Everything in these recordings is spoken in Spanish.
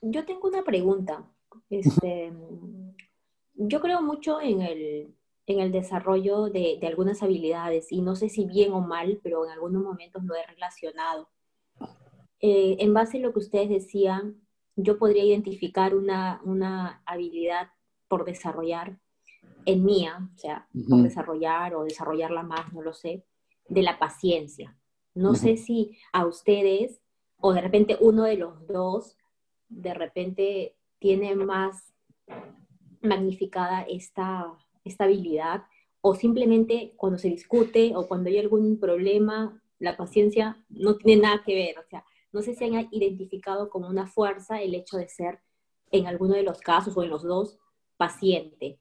yo tengo una pregunta. Este, yo creo mucho en el, en el desarrollo de, de, algunas habilidades y no sé si bien o mal, pero en algunos momentos lo he relacionado. Eh, en base a lo que ustedes decían, yo podría identificar una, una habilidad por desarrollar en mía, o sea, por desarrollar o desarrollarla más, no lo sé, de la paciencia. No sé si a ustedes o de repente uno de los dos de repente tiene más magnificada esta, esta habilidad o simplemente cuando se discute o cuando hay algún problema, la paciencia no tiene nada que ver. O sea, no sé si han identificado como una fuerza el hecho de ser, en alguno de los casos o en los dos, paciente.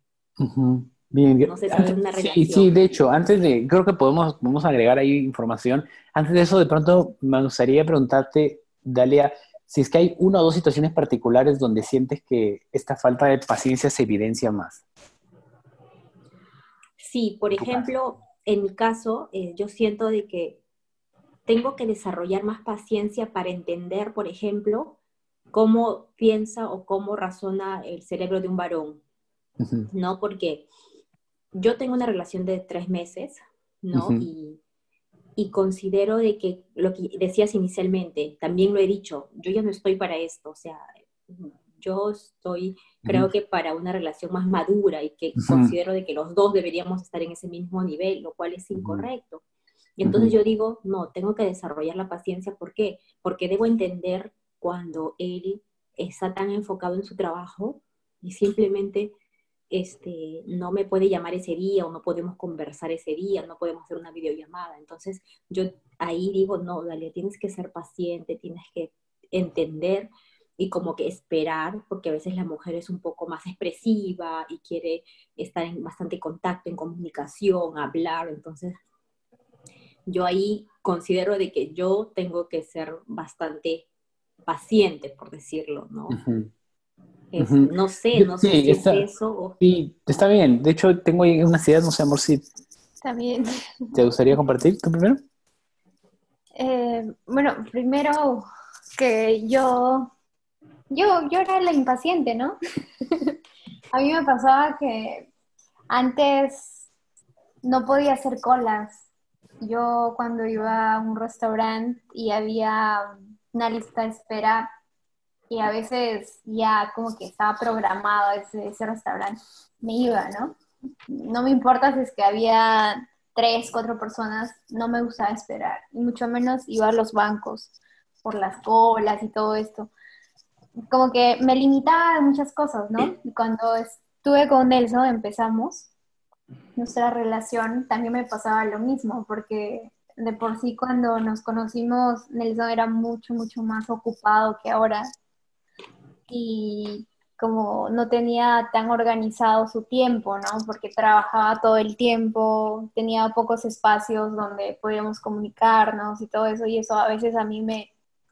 Bien, no sé si una relación. Sí, sí, de hecho, antes de, creo que podemos, podemos agregar ahí información. Antes de eso, de pronto, me gustaría preguntarte, Dalia, si es que hay una o dos situaciones particulares donde sientes que esta falta de paciencia se evidencia más. Sí, por ejemplo, en mi caso, eh, yo siento de que tengo que desarrollar más paciencia para entender, por ejemplo, cómo piensa o cómo razona el cerebro de un varón, ¿no? Porque yo tengo una relación de tres meses, ¿no? y, y, considero de que lo que decías inicialmente, también lo he dicho, yo ya no estoy para esto, o sea, yo estoy, creo que para una relación más madura y que considero de que los dos deberíamos estar en ese mismo nivel, lo cual es incorrecto. Y entonces yo digo, no, tengo que desarrollar la paciencia, ¿por qué? Porque debo entender cuando él está tan enfocado en su trabajo y simplemente este, no me puede llamar ese día o no podemos conversar ese día, no podemos hacer una videollamada. Entonces yo ahí digo, no, dale, tienes que ser paciente, tienes que entender y como que esperar, porque a veces la mujer es un poco más expresiva y quiere estar en bastante contacto, en comunicación, hablar. Entonces yo ahí considero de que yo tengo que ser bastante paciente, por decirlo, ¿no? No sé, no sé si es eso. Sí, está bien. De hecho, tengo unas ideas, no sé, amor, si... Está bien. ¿Te gustaría compartir tú primero? Eh, bueno, primero que yo, yo, yo era la impaciente, ¿no? A mí me pasaba que antes no podía hacer colas. Yo cuando iba a un restaurante y había una lista de espera, y a veces ya como que estaba programado ese, ese restaurante, me iba, ¿no? No me importa si es que había tres, cuatro personas, no me gustaba esperar, y mucho menos iba a los bancos por las colas y todo esto. Como que me limitaba de muchas cosas, ¿no? Y cuando estuve con Nelson, empezamos nuestra relación, también me pasaba lo mismo, porque de por sí cuando nos conocimos, Nelson era mucho, mucho más ocupado que ahora y como no tenía tan organizado su tiempo, ¿no? Porque trabajaba todo el tiempo, tenía pocos espacios donde podíamos comunicarnos y todo eso, y eso a veces a mí me,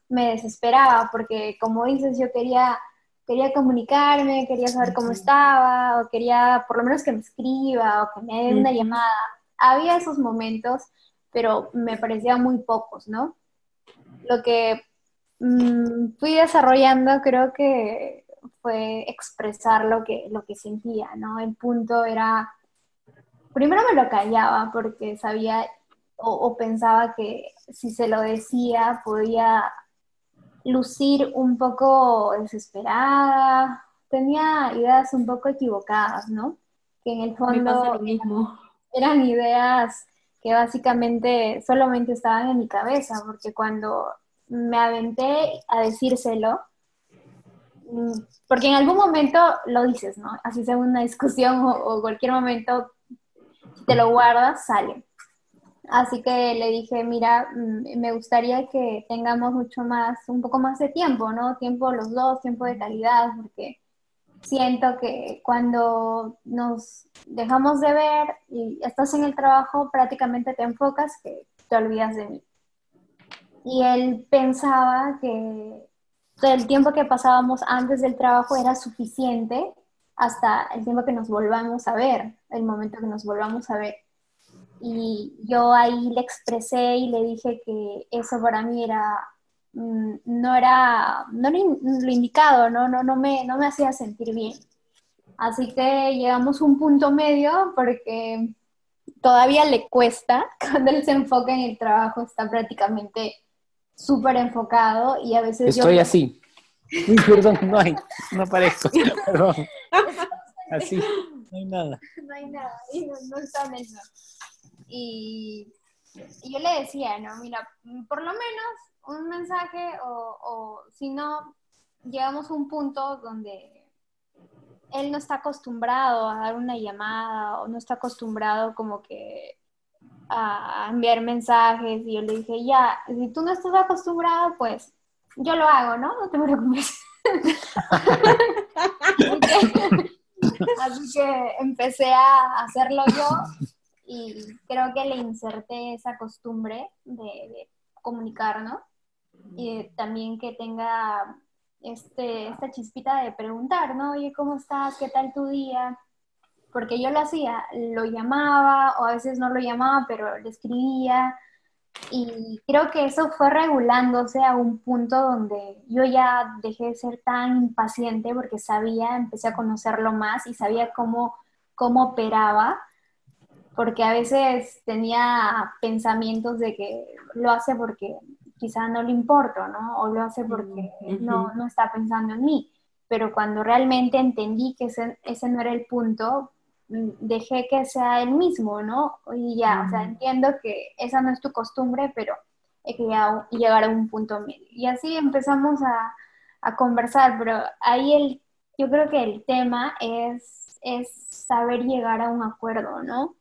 me desesperaba, porque como dices, yo quería, quería comunicarme, quería saber cómo estaba, o quería por lo menos que me escriba, o que me dé una llamada. Había esos momentos, pero me parecían muy pocos, ¿no? Lo que Mm, fui desarrollando, creo que fue expresar lo que, lo que sentía, ¿no? El punto era, primero me lo callaba porque sabía o, pensaba que si se lo decía podía lucir un poco desesperada, tenía ideas un poco equivocadas, ¿no? Que en el fondo mismo. eran ideas que básicamente solamente estaban en mi cabeza, porque cuando me aventé a decírselo, mm, porque en algún momento lo dices, ¿no? Así sea una discusión o, cualquier momento, te lo guardas, sale. Así que le dije, mira, mm, me gustaría que tengamos mucho más, un poco más de tiempo, ¿no? Tiempo los dos, tiempo de calidad, porque siento que cuando nos dejamos de ver y estás en el trabajo, prácticamente te enfocas que te olvidas de mí y él pensaba que el tiempo que pasábamos antes del trabajo era suficiente hasta el tiempo que nos volvamos a ver, el momento que nos volvamos a ver. Y yo ahí le expresé y le dije que eso para mí era mm, no era, no lo indicado, ¿no? No, no, me, no me hacía sentir bien. Así que llegamos a un punto medio porque todavía le cuesta cuando él se enfoca en el trabajo, está prácticamente súper enfocado y a veces Estoy así. perdón, no hay, no aparezco, perdón. Así, no hay nada. No hay nada, no, está en eso. Y, yo le decía, no, mira, por lo menos un mensaje o, o si no, llegamos a un punto donde él no está acostumbrado a dar una llamada o no está acostumbrado como que a enviar mensajes y yo le dije, ya, si tú no estás acostumbrado, pues yo lo hago, ¿no? No te preocupes. Así que empecé a hacerlo yo y creo que le inserté esa costumbre de, de ¿no? Y también que tenga este, esta chispita de preguntar, ¿no? Oye, ¿cómo estás? ¿Qué tal tu día? Porque yo lo hacía, lo llamaba o a veces no lo llamaba, pero le escribía. Y creo que eso fue regulándose a un punto donde yo ya dejé de ser tan impaciente porque sabía, empecé a conocerlo más y sabía cómo, cómo operaba, porque a veces tenía pensamientos de que lo hace porque quizá no le importo, ¿no? O lo hace porque no, no está pensando en mí. Pero cuando realmente entendí que ese, ese no era el punto, dejé que sea el mismo, ¿no? Y ya, o sea, entiendo que esa no es tu costumbre, pero hay que llegar a un punto medio. Y así empezamos a, a conversar, pero ahí el, yo creo que el tema es, es saber llegar a un acuerdo, ¿no?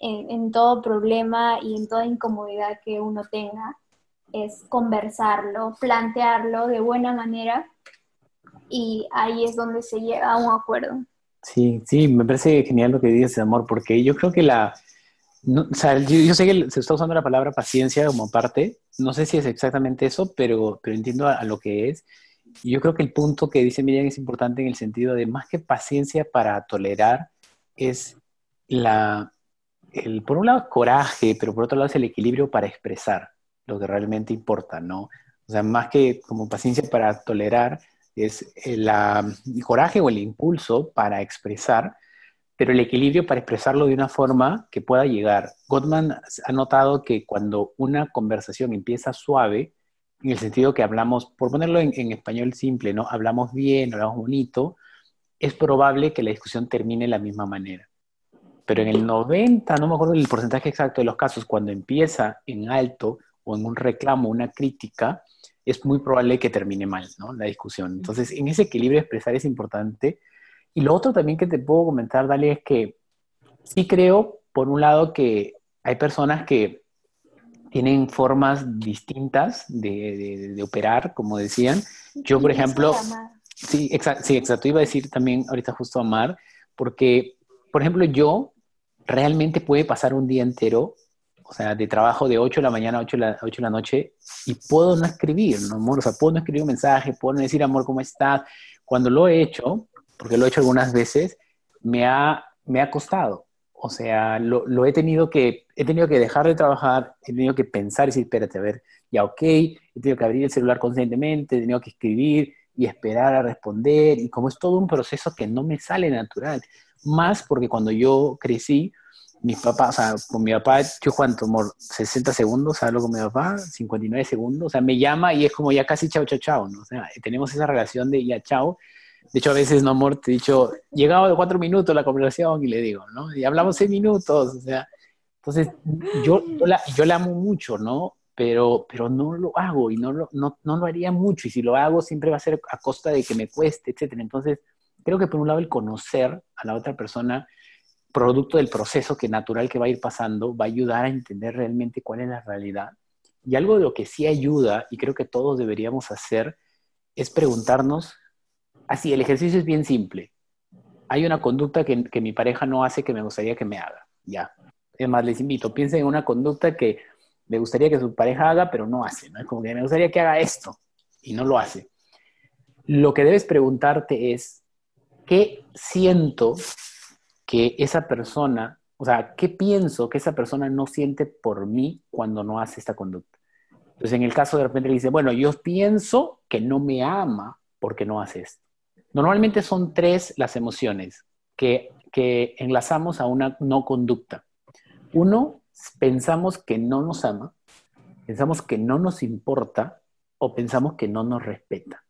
En, en, todo problema y en toda incomodidad que uno tenga es conversarlo, plantearlo de buena manera y ahí es donde se llega a un acuerdo. Sí, sí, me parece genial lo que dices, amor, porque yo creo que la, o sea, yo, sé que se está usando la palabra paciencia como parte, no sé si es exactamente eso, pero, pero entiendo a, lo que es. Yo creo que el punto que dice Miriam es importante en el sentido de más que paciencia para tolerar, es la, el, por un lado, coraje, pero por otro lado es el equilibrio para expresar lo que realmente importa, ¿no? O sea, más que como paciencia para tolerar, es el, coraje o el impulso para expresar, pero el equilibrio para expresarlo de una forma que pueda llegar. Gottman ha notado que cuando una conversación empieza suave, en el sentido que hablamos, por ponerlo en, en español simple, ¿no? Hablamos bien, hablamos bonito, es probable que la discusión termine de la misma manera. Pero en el 90, no me acuerdo el porcentaje exacto de los casos, cuando empieza en alto o en un reclamo, una crítica, es muy probable que termine mal, ¿no? La discusión. Entonces, en ese equilibrio expresar es importante. Y lo otro también que te puedo comentar, Dale, es que sí creo, por un lado, que hay personas que tienen formas distintas de, operar, como decían. Yo, por ejemplo, sí, sí, exacto, iba a decir también ahorita justo amar, porque, por ejemplo, yo realmente puede pasar un día entero sea, de trabajo de 8 de la mañana a 8 de la, 8 de la noche y puedo no escribir, ¿no, amor? O sea, puedo no escribir un mensaje, puedo no decir, amor, ¿cómo estás? Cuando lo he hecho, porque lo he hecho algunas veces, me ha, me ha costado. O sea, lo, lo, he tenido que, he tenido que dejar de trabajar, he tenido que pensar y decir, espérate, a ver, ya ok, he tenido que abrir el celular conscientemente, he tenido que escribir y esperar a responder, y como es todo un proceso que no me sale natural, más porque cuando yo crecí, mis papás, o sea, con mi papá, yo cuánto, amor, 60 segundos, hablo con mi papá, 59 segundos, o sea, me llama y es como ya casi chao, chao, chao, ¿no? O sea, tenemos esa relación de ya chao. De hecho, a veces, no, amor, te he dicho, llegado de cuatro minutos la conversación y le digo, ¿no? Y hablamos seis minutos, o sea, entonces yo, yo, la, yo la amo mucho, ¿no? Pero, pero no lo hago y no lo, no, no lo haría mucho y si lo hago siempre va a ser a costa de que me cueste, etcétera. Entonces, creo que por un lado el conocer a la otra persona producto del proceso que natural que va a ir pasando, va a ayudar a entender realmente cuál es la realidad. Y algo de lo que sí ayuda, y creo que todos deberíamos hacer, es preguntarnos, así, el ejercicio es bien simple. Hay una conducta que, mi pareja no hace que me gustaría que me haga. Ya. Es más, les invito, piensen en una conducta que me gustaría que su pareja haga, pero no hace. ¿no? Es como que me gustaría que haga esto y no lo hace. Lo que debes preguntarte es, ¿qué siento que esa persona, o sea, ¿qué pienso que esa persona no siente por mí cuando no hace esta conducta? Entonces, en el caso de repente le dice, bueno, yo pienso que no me ama porque no hace esto. Normalmente son tres las emociones que, que enlazamos a una no conducta. Uno, pensamos que no nos ama, pensamos que no nos importa o pensamos que no nos respeta.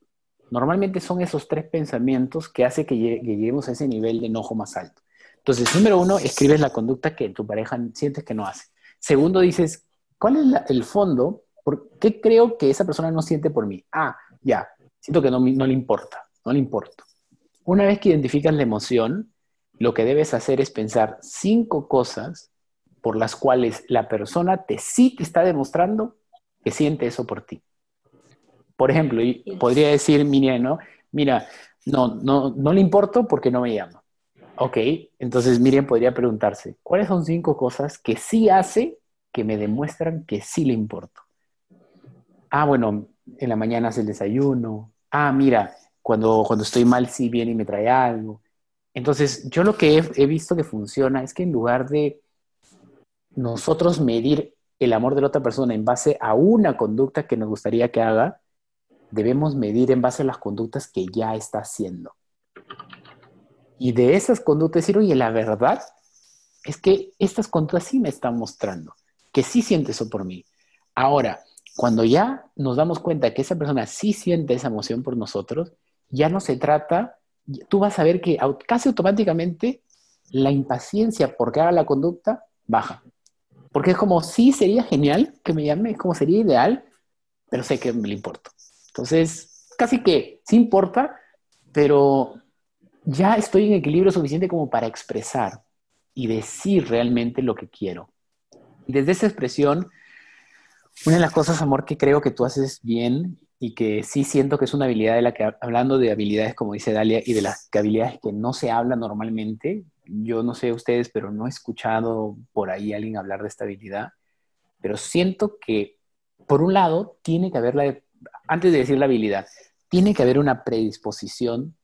Normalmente son esos tres pensamientos que hace que lleguemos a ese nivel de enojo más alto. Entonces, número uno, escribes la conducta que tu pareja sientes que no hace. Segundo, dices, ¿cuál es el fondo? ¿Por qué creo que esa persona no siente por mí? Ah, ya, siento que no, no le importa, no le importa. Una vez que identificas la emoción, lo que debes hacer es pensar cinco cosas por las cuales la persona te sí te está demostrando que siente eso por ti. Por ejemplo, podría decir Miriam, ¿no? Mira, no, no, no le importo porque no me llama. Ok, entonces Miriam podría preguntarse, ¿cuáles son cinco cosas que sí hace que me demuestran que sí le importo? Ah, bueno, en la mañana hace el desayuno. Ah, mira, cuando, cuando estoy mal sí viene y me trae algo. Entonces, yo lo que he, visto que funciona es que en lugar de nosotros medir el amor de la otra persona en base a una conducta que nos gustaría que haga, debemos medir en base a las conductas que ya está haciendo. Y de esas conductas decir, oye, la verdad es que estas conductas sí me están mostrando que sí siente eso por mí. Ahora, cuando ya nos damos cuenta que esa persona sí siente esa emoción por nosotros, ya no se trata, tú vas a ver que casi automáticamente la impaciencia por que haga la conducta baja. Porque es como, sí, sería genial que me llame, es como sería ideal, pero sé que me le importa. Entonces, casi que sí importa, pero ya estoy en equilibrio suficiente como para expresar y decir realmente lo que quiero. Desde esa expresión, una de las cosas, amor, que creo que tú haces bien y que sí siento que es una habilidad de la que, hablando de habilidades, como dice Dalia, y de las habilidades que no se hablan normalmente, yo no sé ustedes, pero no he escuchado por ahí alguien hablar de esta habilidad, pero siento que, por un lado, tiene que haber la, antes de decir la habilidad, tiene que haber una predisposición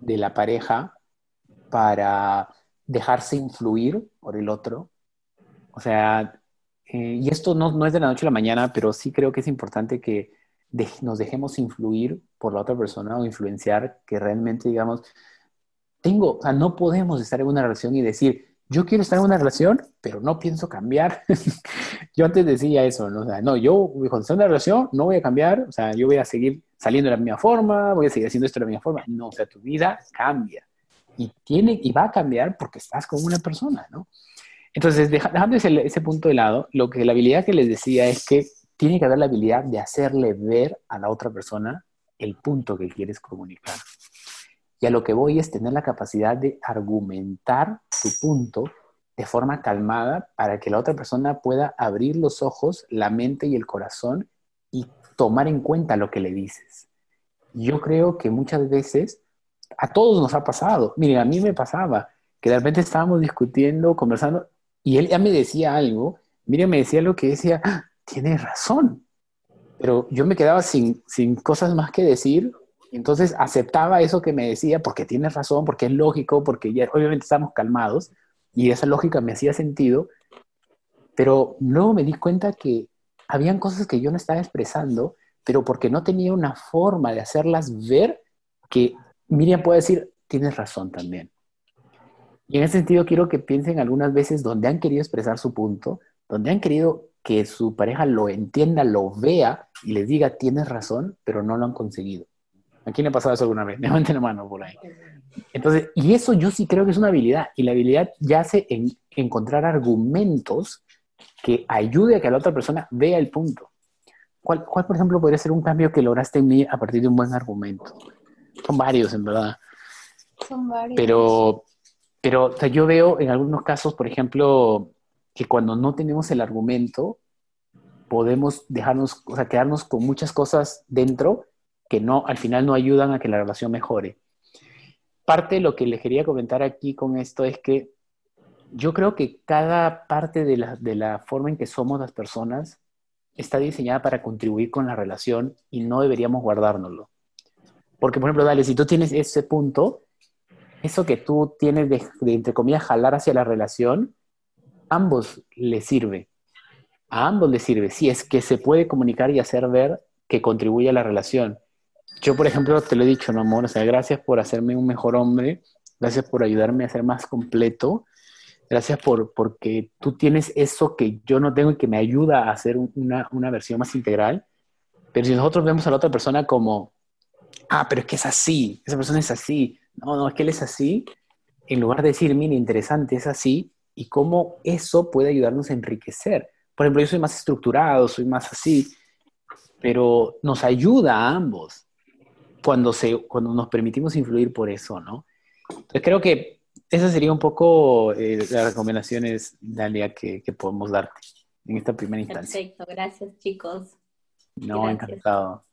de la pareja para dejarse influir por el otro. O sea, eh, y esto no, es de la noche a la mañana, pero sí creo que es importante que nos dejemos influir por la otra persona o influenciar, que realmente digamos, tengo, o sea, no podemos estar en una relación y decir, yo quiero estar en una relación, pero no pienso cambiar. yo antes decía eso, ¿no? O sea, no, yo cuando esté en una relación no voy a cambiar, o sea, yo voy a seguir saliendo de la misma forma, voy a seguir haciendo esto de la misma forma. No, o sea, tu vida cambia. Y, tiene, y va a cambiar porque estás con una persona, ¿no? Entonces, dejando ese, ese punto de lado, lo que la habilidad que les decía es que tiene que haber la habilidad de hacerle ver a la otra persona el punto que quieres comunicar. Y a lo que voy es tener la capacidad de argumentar tu punto de forma calmada para que la otra persona pueda abrir los ojos, la mente y el corazón y tomar en cuenta lo que le dices. Yo creo que muchas veces a todos nos ha pasado. Miren, a mí me pasaba que de repente estábamos discutiendo, conversando y él ya me decía algo. Miren, me decía algo que decía, ah, tiene razón. Pero yo me quedaba sin, sin cosas más que decir entonces aceptaba eso que me decía porque tiene razón, porque es lógico, porque ya obviamente estamos calmados y esa lógica me hacía sentido, pero luego me di cuenta que habían cosas que yo no estaba expresando, pero porque no tenía una forma de hacerlas ver que Miriam puede decir, tienes razón también. Y en ese sentido quiero que piensen algunas veces donde han querido expresar su punto, donde han querido que su pareja lo entienda, lo vea y les diga, tienes razón, pero no lo han conseguido. ¿A quién le ha pasado eso alguna vez? Levanten la mano por ahí. Entonces, y eso yo sí creo que es una habilidad. Y la habilidad yace en encontrar argumentos que ayude a que la otra persona vea el punto. ¿Cuál, ¿Cuál, por ejemplo, podría ser un cambio que lograste en mí a partir de un buen argumento? Son varios, en verdad. Son varios. Pero, pero yo veo en algunos casos, por ejemplo, que cuando no tenemos el argumento, podemos dejarnos, o sea, quedarnos con muchas cosas dentro que no, al final no ayudan a que la relación mejore. Parte de lo que les quería comentar aquí con esto es que yo creo que cada parte de la, de la forma en que somos las personas está diseñada para contribuir con la relación y no deberíamos guardárnoslo. Porque, por ejemplo, dale, si tú tienes ese punto, eso que tú tienes de, de entre comillas, jalar hacia la relación, ambos le sirve. a ambos les sirve. Si es que se puede comunicar y hacer ver que contribuye a la relación. Yo, por ejemplo, te lo he dicho, no, amor, o sea, gracias por hacerme un mejor hombre, gracias por ayudarme a ser más completo, gracias por porque tú tienes eso que yo no tengo y que me ayuda a hacer una, una versión más integral. Pero si nosotros vemos a la otra persona como, ah, pero es que es así, esa persona es así, no, no, es que él es así, en lugar de decir, mira, interesante, es así, y cómo eso puede ayudarnos a enriquecer. Por ejemplo, yo soy más estructurado, soy más así, pero nos ayuda a ambos cuando, se, cuando nos permitimos influir por eso, ¿no? Entonces creo que esas serían un poco eh, las recomendaciones, Dalia, que, que, podemos darte en esta primera instancia. Perfecto, gracias chicos. No, encantado.